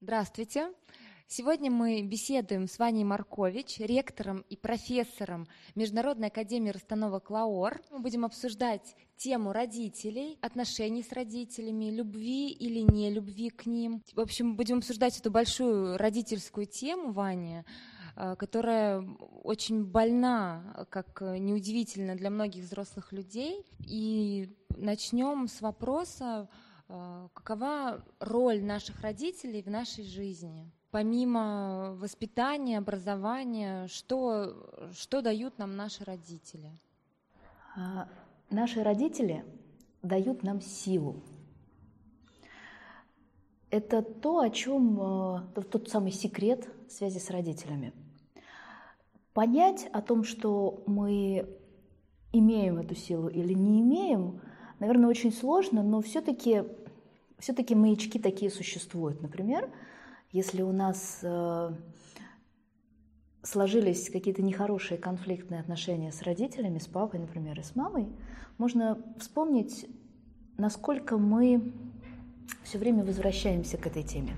Здравствуйте. Сегодня мы беседуем с Ваней Маркович, ректором и профессором Международной академии расстановок ЛАОР. Мы будем обсуждать тему родителей, отношений с родителями, любви или не любви к ним. В общем, будем обсуждать эту большую родительскую тему, Ваня, э, которая очень больна, как неудивительно для многих взрослых людей. И начнем с вопроса, какова роль наших родителей в нашей жизни? Помимо воспитания, образования, что, что дают нам наши родители? А, наши родители дают нам силу. Это то, о чем э, тот самый секрет связи с родителями. Понять о том, что мы имеем эту силу или не имеем, наверное, очень сложно, но все-таки все-таки маячки такие существуют. Например, если у нас э, сложились какие-то нехорошие конфликтные отношения с родителями, с папой, например, и с мамой, можно вспомнить, насколько мы все время возвращаемся к этой теме.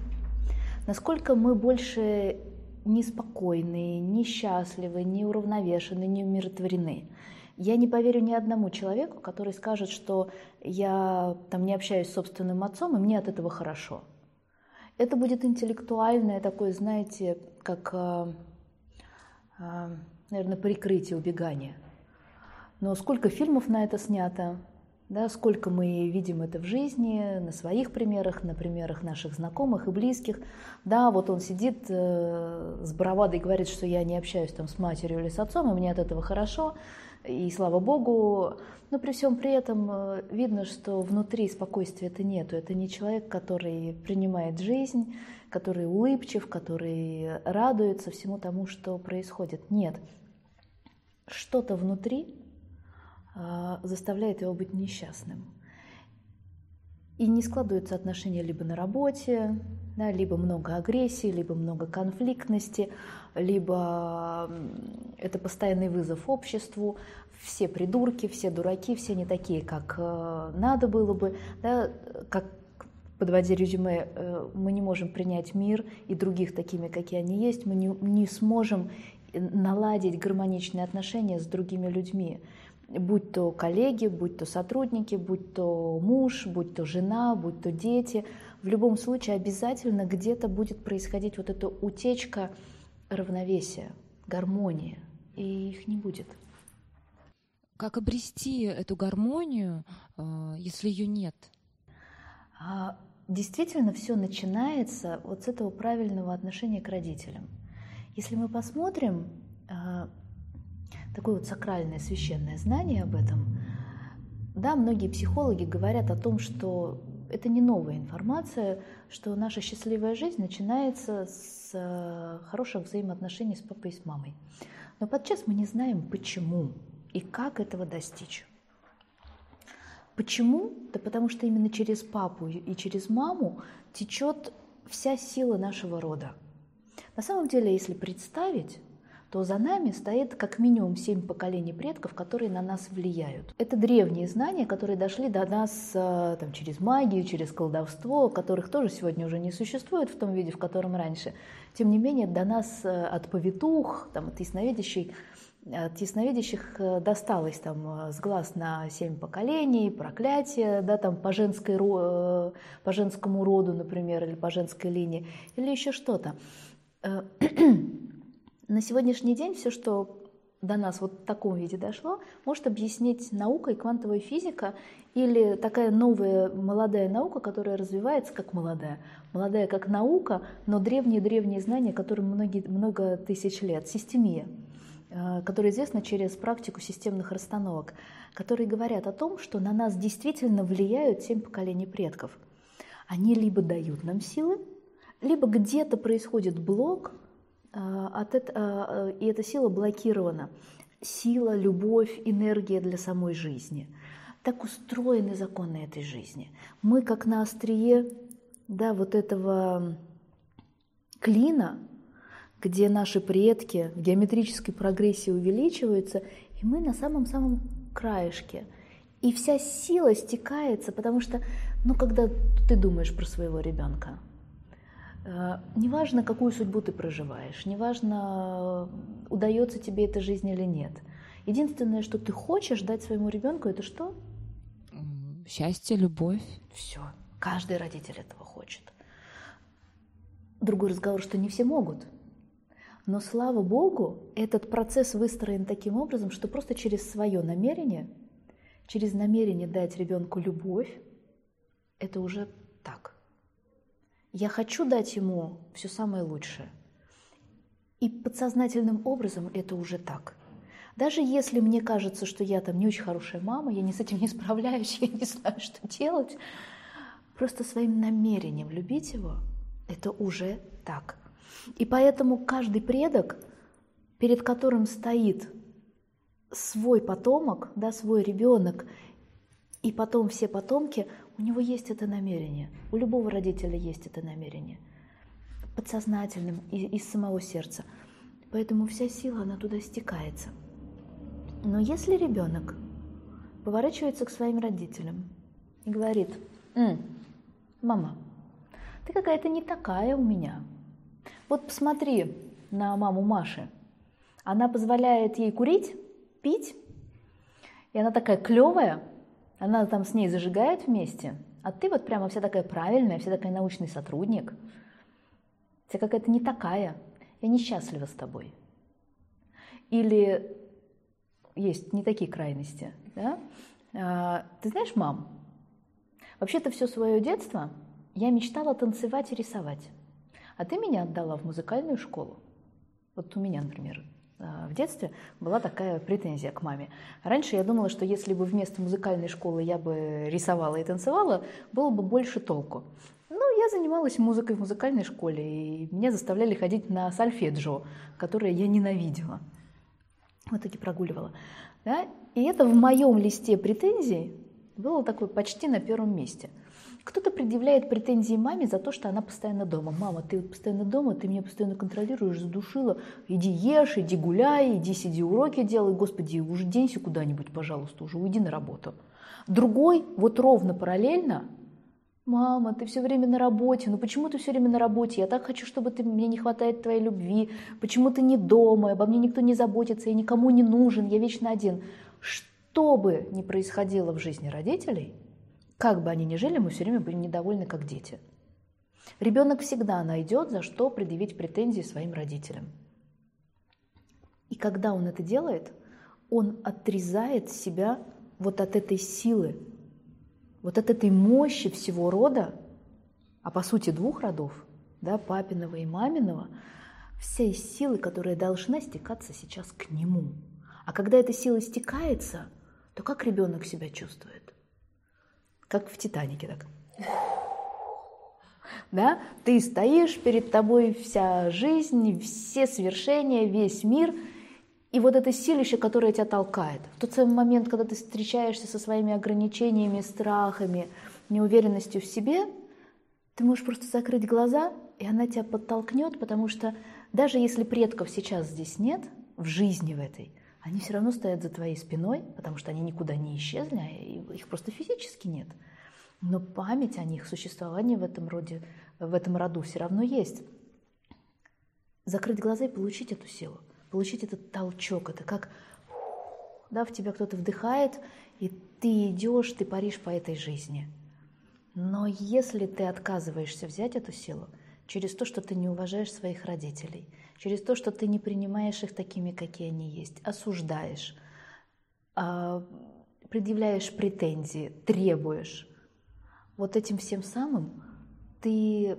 Насколько мы больше неспокойны, несчастливы, неуравновешены, не умиротворены. Я не поверю ни одному человеку, который скажет, что я там не общаюсь с собственным отцом, и мне от этого хорошо. Это будет интеллектуальное такое, знаете, как, э, э, наверное, прикрытие убегания. Но сколько фильмов на это снято, да, сколько мы видим это в жизни, на своих примерах, на примерах наших знакомых и близких. Да, вот он сидит э, с бравадой и говорит, что я не общаюсь там с матерью или с отцом, и мне от этого хорошо и слава богу, но при всем при этом э, видно, что внутри спокойствия это нету. Это не человек, который принимает жизнь, который улыбчив, который радуется всему тому, что происходит. Нет. Что-то внутри э, заставляет его быть несчастным. И не складываются отношения либо на работе, да, либо много агрессии, либо много конфликтности, либо это постоянный вызов обществу, все придурки, все дураки, все не такие, как э, надо было бы, да, как подводя резюме, э, мы не можем принять мир и других такими, какие они есть, мы не, не сможем наладить гармоничные отношения с другими людьми будь то коллеги, будь то сотрудники, будь то муж, будь то жена, будь то дети, в любом случае обязательно где-то будет происходить вот эта утечка равновесия, гармонии, и их не будет. Как обрести эту гармонию, э, если ее нет? А, действительно, все начинается вот с этого правильного отношения к родителям. Если мы посмотрим, э, такое вот сакральное, священное знание об этом. Да, многие психологи говорят о том, что это не новая информация, что наша счастливая жизнь начинается с э, хороших взаимоотношений с папой и с мамой. Но подчас мы не знаем, почему и как этого достичь. Почему? Да потому что именно через папу и через маму течет вся сила нашего рода. На самом деле, если представить, то за нами стоит как минимум семь поколений предков, которые на нас влияют. Это древние знания, которые дошли до нас э, там, через магию, через колдовство, которых тоже сегодня уже не существует в том виде, в котором раньше. Тем не менее, до нас э, от повитух, там, от ясновидящей от ясновидящих э, досталось там с глаз на семь поколений, проклятие, да, там по, женской, по женскому роду, например, или по женской линии, или еще что-то. На сегодняшний день все, что до нас вот в таком виде дошло, может объяснить наука и квантовая физика или такая новая молодая наука, которая развивается как молодая. Молодая как наука, но древние-древние знания, которым многие, много тысяч лет. Системия, э, которая известна через практику системных расстановок, которые говорят о том, что на нас действительно влияют семь поколений предков. Они либо дают нам силы, либо где-то происходит блок, от это, а, и эта сила блокирована. Сила, любовь, энергия для самой жизни. Так устроены законы этой жизни. Мы как на острие да, вот этого клина, где наши предки в геометрической прогрессии увеличиваются, и мы на самом-самом краешке. И вся сила стекается, потому что, ну, когда ты думаешь про своего ребенка, неважно, какую судьбу ты проживаешь, неважно, удается тебе эта жизнь или нет. Единственное, что ты хочешь дать своему ребенку, это что? Счастье, любовь. Все. Каждый родитель этого хочет. Другой разговор, что не все могут. Но слава Богу, этот процесс выстроен таким образом, что просто через свое намерение, через намерение дать ребенку любовь, это уже так. Я хочу дать ему все самое лучшее. И подсознательным образом это уже так. Даже если мне кажется, что я там не очень хорошая мама, я не с этим не справляюсь, я не знаю, что делать, просто своим намерением любить его, это уже так. И поэтому каждый предок, перед которым стоит свой потомок, да, свой ребенок, и потом все потомки, у него есть это намерение. У любого родителя есть это намерение. Подсознательным, из самого сердца. Поэтому вся сила, она туда стекается. Но если ребенок поворачивается к своим родителям и говорит, М, мама, ты какая-то не такая у меня. Вот посмотри на маму Маши. Она позволяет ей курить, пить, и она такая клевая, она там с ней зажигает вместе, а ты вот прямо вся такая правильная, вся такая научный сотрудник. Вся какая-то не такая. Я несчастлива с тобой. Или есть не такие крайности. Да? А, ты знаешь, мам, вообще-то все свое детство я мечтала танцевать и рисовать. А ты меня отдала в музыкальную школу. Вот у меня, например, в детстве была такая претензия к маме. Раньше я думала, что если бы вместо музыкальной школы я бы рисовала и танцевала, было бы больше толку. Ну, я занималась музыкой в музыкальной школе, и меня заставляли ходить на сальфеджио, которое я ненавидела. В итоге прогуливала. Да? И это в моем листе претензий было такое почти на первом месте – кто-то предъявляет претензии маме за то, что она постоянно дома. Мама, ты постоянно дома, ты меня постоянно контролируешь, задушила. Иди ешь, иди гуляй, иди сиди уроки делай. Господи, уже денься куда-нибудь, пожалуйста, уже уйди на работу. Другой, вот ровно параллельно, Мама, ты все время на работе. Ну почему ты все время на работе? Я так хочу, чтобы ты, мне не хватает твоей любви. Почему ты не дома? Обо мне никто не заботится, я никому не нужен, я вечно один. Что бы ни происходило в жизни родителей, как бы они ни жили, мы все время будем недовольны, как дети. Ребенок всегда найдет, за что предъявить претензии своим родителям. И когда он это делает, он отрезает себя вот от этой силы, вот от этой мощи всего рода, а по сути двух родов, да, папиного и маминого, всей силы, которая должна стекаться сейчас к нему. А когда эта сила стекается, то как ребенок себя чувствует? Как в «Титанике». Так. Да? Ты стоишь, перед тобой вся жизнь, все свершения, весь мир, и вот это силище, которое тебя толкает. В тот самый момент, когда ты встречаешься со своими ограничениями, страхами, неуверенностью в себе, ты можешь просто закрыть глаза, и она тебя подтолкнет, потому что даже если предков сейчас здесь нет, в жизни в этой, они все равно стоят за твоей спиной, потому что они никуда не исчезли, а их просто физически нет. Но память о них, существование в этом роде, в этом роду все равно есть. Закрыть глаза и получить эту силу, получить этот толчок, это как да, в тебя кто-то вдыхает, и ты идешь, ты паришь по этой жизни. Но если ты отказываешься взять эту силу через то, что ты не уважаешь своих родителей – через то, что ты не принимаешь их такими, какие они есть, осуждаешь, а, предъявляешь претензии, требуешь. Вот этим всем самым ты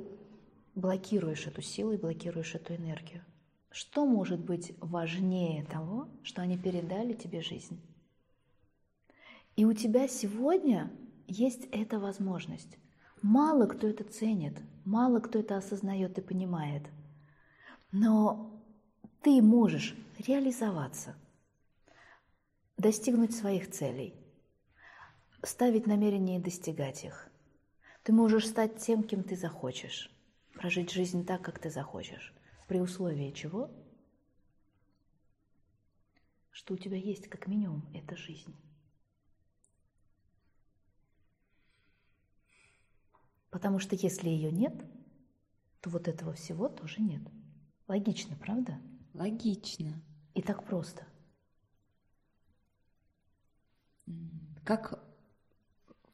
блокируешь эту силу и блокируешь эту энергию. Что может быть важнее того, что они передали тебе жизнь? И у тебя сегодня есть эта возможность. Мало кто это ценит, мало кто это осознает и понимает – но ты можешь реализоваться, достигнуть своих целей, ставить намерения и достигать их. Ты можешь стать тем, кем ты захочешь, прожить жизнь так, как ты захочешь, при условии чего? Что у тебя есть как минимум эта жизнь. Потому что если ее нет, то вот этого всего тоже нет. Логично, правда? Логично. И так просто. Как,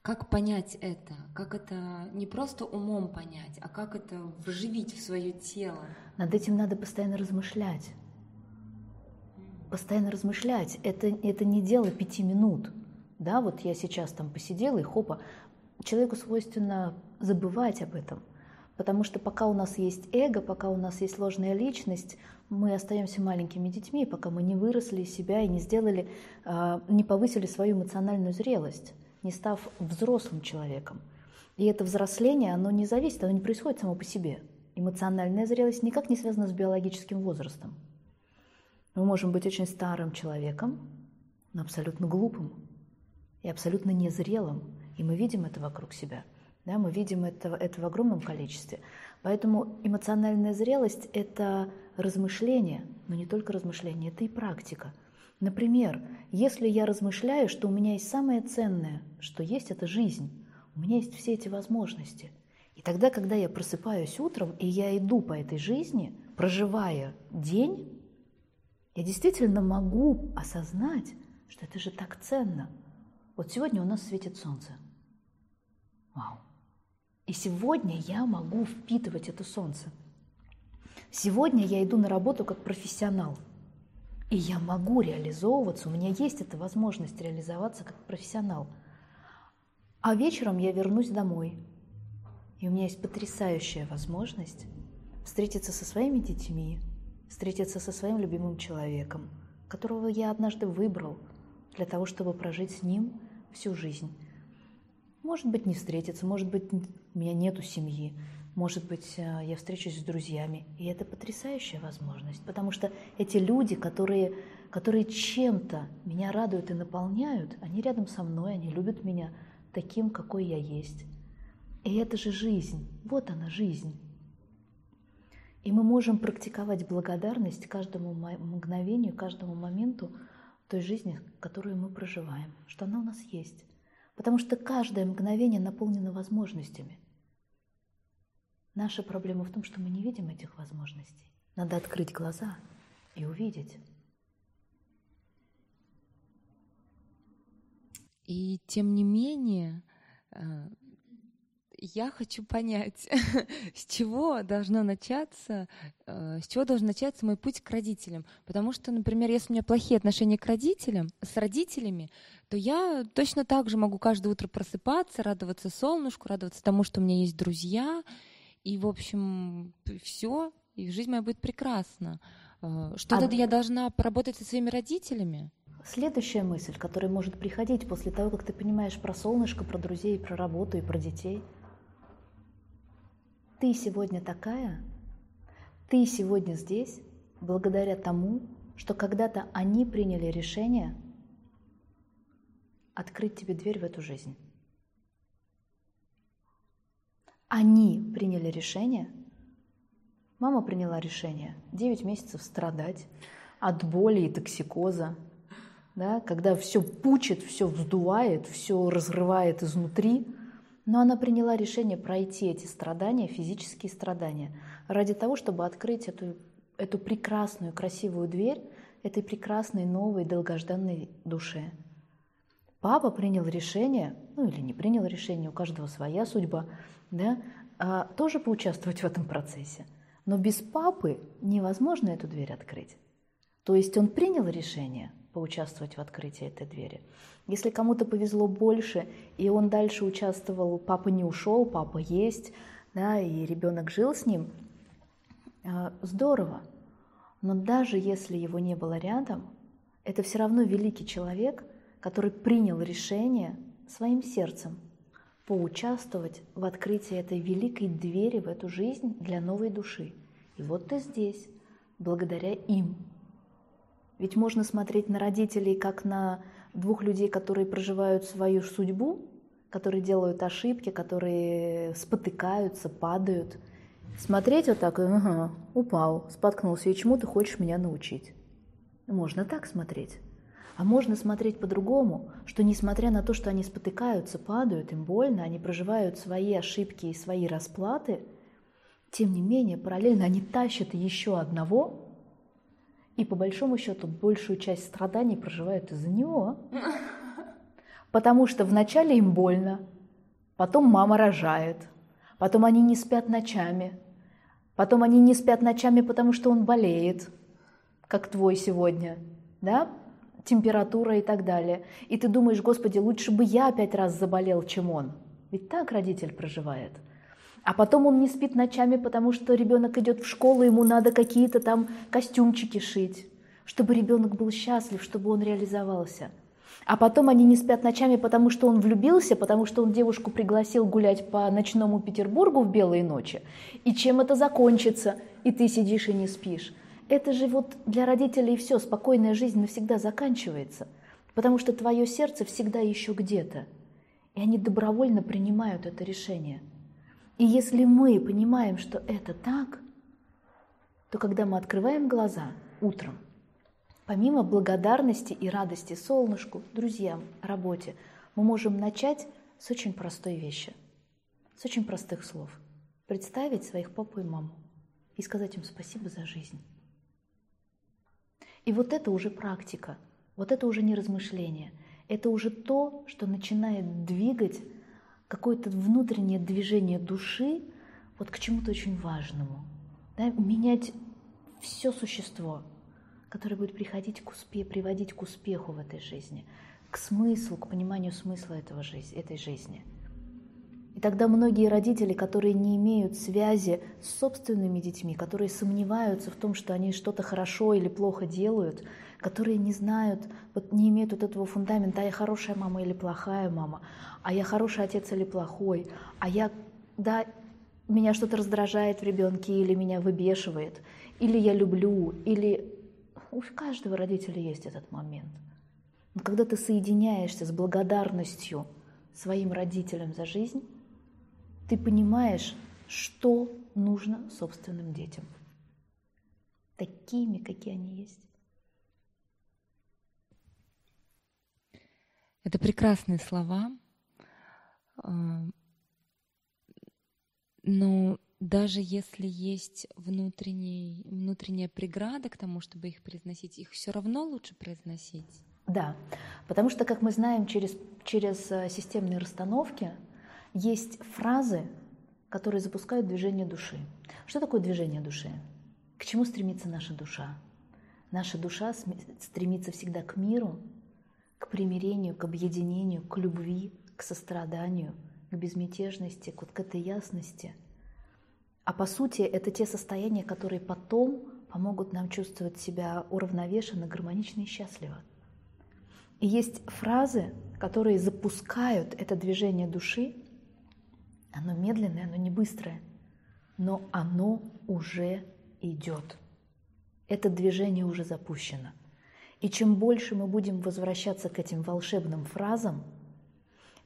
как понять это? Как это не просто умом понять, а как это вживить в свое тело? Над этим надо постоянно размышлять. Постоянно размышлять. Это, это не дело пяти минут. Да, вот я сейчас там посидела и хопа. Человеку свойственно забывать об этом. Потому что пока у нас есть эго, пока у нас есть ложная личность, мы остаемся маленькими детьми, пока мы не выросли из себя и не сделали, а, не повысили свою эмоциональную зрелость, не став взрослым человеком. И это взросление, оно не зависит, оно не происходит само по себе. Эмоциональная зрелость никак не связана с биологическим возрастом. Мы можем быть очень старым человеком, но абсолютно глупым и абсолютно незрелым. И мы видим это вокруг себя. Да, мы видим это, это в огромном количестве. Поэтому эмоциональная зрелость – это размышление, но не только размышление, это и практика. Например, если я размышляю, что у меня есть самое ценное, что есть, это жизнь, у меня есть все эти возможности. И тогда, когда я просыпаюсь утром, и я иду по этой жизни, проживая день, я действительно могу осознать, что это же так ценно. Вот сегодня у нас светит солнце. Вау. И сегодня я могу впитывать это солнце. Сегодня я иду на работу как профессионал. И я могу реализовываться, у меня есть эта возможность реализоваться как профессионал. А вечером я вернусь домой. И у меня есть потрясающая возможность встретиться со своими детьми, встретиться со своим любимым человеком, которого я однажды выбрал для того, чтобы прожить с ним всю жизнь. Может быть, не встретиться, может быть, у меня нету семьи, может быть, э, я встречусь с друзьями. И это потрясающая возможность, потому что эти люди, которые, которые чем-то меня радуют и наполняют, они рядом со мной, они любят меня таким, какой я есть. И это же жизнь, вот она жизнь. И мы можем практиковать благодарность каждому мгновению, каждому моменту той жизни, которую мы проживаем, что она у нас есть. Потому что каждое мгновение наполнено возможностями. Наша проблема в том, что мы не видим этих возможностей. Надо открыть глаза и увидеть. И тем не менее, э, я хочу понять, с чего должно начаться, э, с чего должен начаться мой путь к родителям. Потому что, например, если у меня плохие отношения к родителям, с родителями, то я точно так же могу каждое утро просыпаться, радоваться солнышку, радоваться тому, что у меня есть друзья, и, в общем, все, и жизнь моя будет прекрасна. Э, что а... я должна поработать со своими родителями? Следующая мысль, которая может приходить после того, как ты понимаешь про солнышко, про друзей, про работу и про детей – ты сегодня такая, ты сегодня здесь благодаря тому, что когда-то они приняли решение открыть тебе дверь в эту жизнь. Они приняли решение, мама приняла решение 9 месяцев страдать от боли и токсикоза, да, когда все пучит, все вздувает, все разрывает изнутри – но она приняла решение пройти эти страдания, физические страдания, ради того, чтобы открыть эту, эту прекрасную, красивую дверь этой прекрасной, новой, долгожданной душе. Папа принял решение, ну или не принял решение, у каждого своя судьба, да, а, тоже поучаствовать в этом процессе. Но без папы невозможно эту дверь открыть. То есть он принял решение поучаствовать в открытии этой двери. Если кому-то повезло больше, и он дальше участвовал, папа не ушел, папа есть, да, и ребенок жил с ним, а, здорово. Но даже если его не было рядом, это все равно великий человек, который принял решение своим сердцем поучаствовать в открытии этой великой двери в эту жизнь для новой души. И вот ты здесь, благодаря им. Ведь можно смотреть на родителей как на двух людей, которые проживают свою судьбу, которые делают ошибки, которые спотыкаются, падают. Смотреть вот так, ага, упал, споткнулся, и чему ты хочешь меня научить? Можно так смотреть. А можно смотреть по-другому, что несмотря на то, что они спотыкаются, падают, им больно, они проживают свои ошибки и свои расплаты, Тем не менее, параллельно они тащат еще одного, и по большому счету большую часть страданий проживают из-за него. Потому что вначале им больно, потом мама рожает, потом они не спят ночами, потом они не спят ночами, потому что он болеет, как твой сегодня, да, температура и так далее. И ты думаешь, Господи, лучше бы я пять раз заболел, чем он. Ведь так родитель проживает. А потом он не спит ночами, потому что ребенок идет в школу, ему надо какие-то там костюмчики шить, чтобы ребенок был счастлив, чтобы он реализовался. А потом они не спят ночами, потому что он влюбился, потому что он девушку пригласил гулять по ночному Петербургу в белые ночи. И чем это закончится? И ты сидишь и не спишь. Это же вот для родителей все, спокойная жизнь навсегда заканчивается, потому что твое сердце всегда еще где-то. И они добровольно принимают это решение. И если мы понимаем, что это так, то когда мы открываем глаза утром, Помимо благодарности и радости солнышку, друзьям, работе, мы можем начать с очень простой вещи, с очень простых слов. Представить своих папу и маму и сказать им спасибо за жизнь. И вот это уже практика, вот это уже не размышление, это уже то, что начинает двигать какое-то внутреннее движение души вот к чему-то очень важному, да, менять все существо – который будет приходить к успеху, приводить к успеху в этой жизни, к смыслу, к пониманию смысла этого жизни, этой жизни. И тогда многие родители, которые не имеют связи с собственными детьми, которые сомневаются в том, что они что-то хорошо или плохо делают, которые не знают, вот не имеют вот этого фундамента, а я хорошая мама или плохая мама, а я хороший отец или плохой, а я, да, меня что-то раздражает в ребенке или меня выбешивает, или я люблю, или у каждого родителя есть этот момент. Но когда ты соединяешься с благодарностью своим родителям за жизнь, ты понимаешь, что нужно собственным детям. Такими, какие они есть. Это прекрасные слова. А, но даже если есть внутренний, внутренняя преграда к тому, чтобы их произносить, их все равно лучше произносить? Да, потому что, как мы знаем, через, через э, системные расстановки есть фразы, которые запускают движение души. Что такое движение души? К чему стремится наша душа? Наша душа стремится всегда к миру, к примирению, к объединению, к любви, к состраданию, к безмятежности, к, вот к этой ясности – а по сути, это те состояния, которые потом помогут нам чувствовать себя уравновешенно, гармонично и счастливо. И есть фразы, которые запускают это движение души. Оно медленное, оно не быстрое, но оно уже идет. Это движение уже запущено. И чем больше мы будем возвращаться к этим волшебным фразам,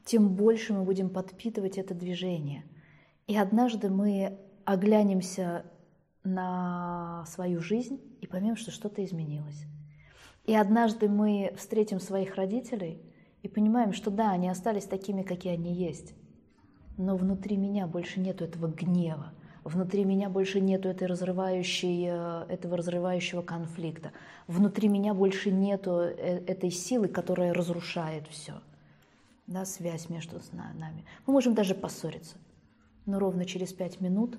тем больше мы будем подпитывать это движение. И однажды мы оглянемся на свою жизнь и поймем, что что-то изменилось. И однажды мы встретим своих родителей и понимаем, что да, они остались такими, какие они есть, но внутри меня больше нету этого гнева, внутри меня больше нету этой разрывающей, э, этого разрывающего конфликта, внутри меня больше нету э, этой силы, которая разрушает все, да, связь между нами. Мы можем даже поссориться, но ровно через пять минут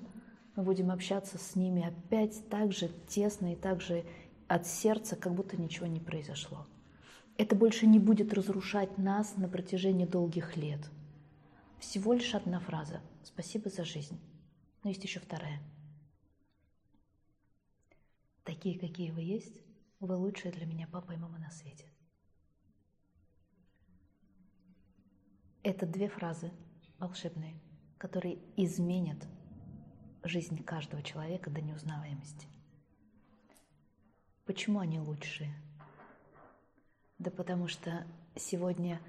мы будем общаться с ними опять так же тесно и так же от сердца, как будто ничего не произошло. Это больше не будет разрушать нас на протяжении долгих лет. Всего лишь одна фраза «Спасибо за жизнь». Но есть еще вторая. Такие, какие вы есть, вы лучшие для меня папа и мама на свете. Это две фразы волшебные, которые изменят жизнь каждого человека до неузнаваемости. Почему они лучшие? Да потому что сегодня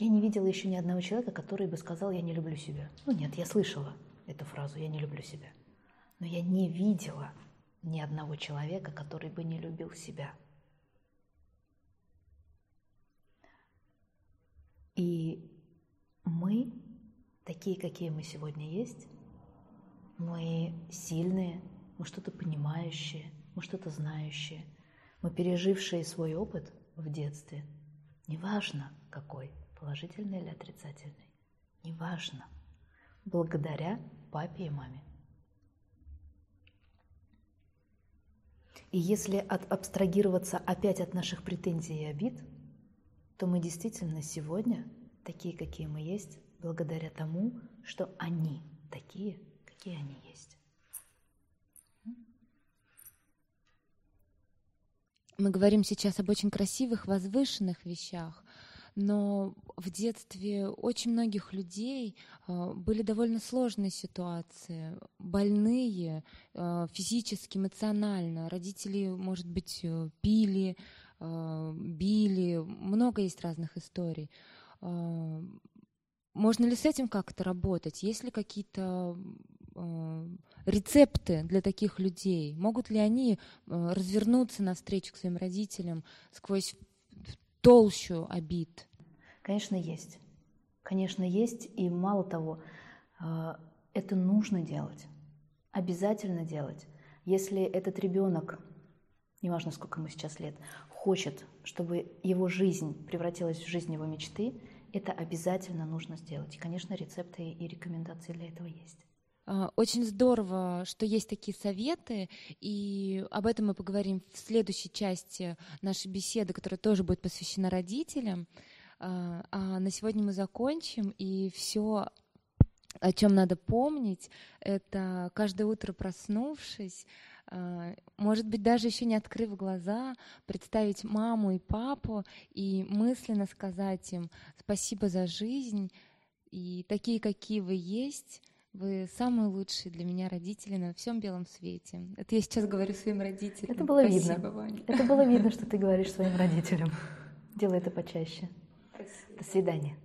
я не видела еще ни одного человека, который бы сказал, я не люблю себя. Ну нет, я слышала эту фразу, я не люблю себя. Но я не видела ни одного человека, который бы не любил себя. И мы, такие, какие мы сегодня есть, мы сильные, мы что-то понимающие, мы что-то знающие, мы пережившие свой опыт в детстве, неважно какой, положительный или отрицательный, неважно, благодаря папе и маме. И если от, абстрагироваться опять от наших претензий и обид, то мы действительно сегодня такие, какие мы есть, благодаря тому, что они такие, какие они есть. Мы говорим сейчас об очень красивых, возвышенных вещах, но в детстве очень многих людей э, были довольно сложные ситуации, больные э, физически, эмоционально. Родители, может быть, э, пили, били, много есть разных историй. Можно ли с этим как-то работать? Есть ли какие-то рецепты для таких людей? Могут ли они развернуться навстречу к своим родителям сквозь толщу обид? Конечно, есть. Конечно, есть. И мало того, э, это нужно делать. Обязательно делать. Если этот ребенок, неважно сколько ему сейчас лет, хочет, чтобы его жизнь превратилась в жизнь его мечты, это обязательно нужно сделать. И, конечно, рецепты и рекомендации для этого есть. А, очень здорово, что есть такие советы, и об этом мы поговорим в следующей части нашей беседы, которая тоже будет посвящена родителям. А, а на сегодня мы закончим, и все, о чем надо помнить, это каждое утро проснувшись, а, может быть, даже еще не открыв глаза, представить маму и папу и мысленно сказать им спасибо за жизнь, и такие, какие вы есть, вы самые лучшие для меня родители на всем белом свете. Это я сейчас говорю своим родителям. Это было Спасибо, видно. Ваня. Это было видно, что ты говоришь своим родителям. Делай это почаще. До свидания.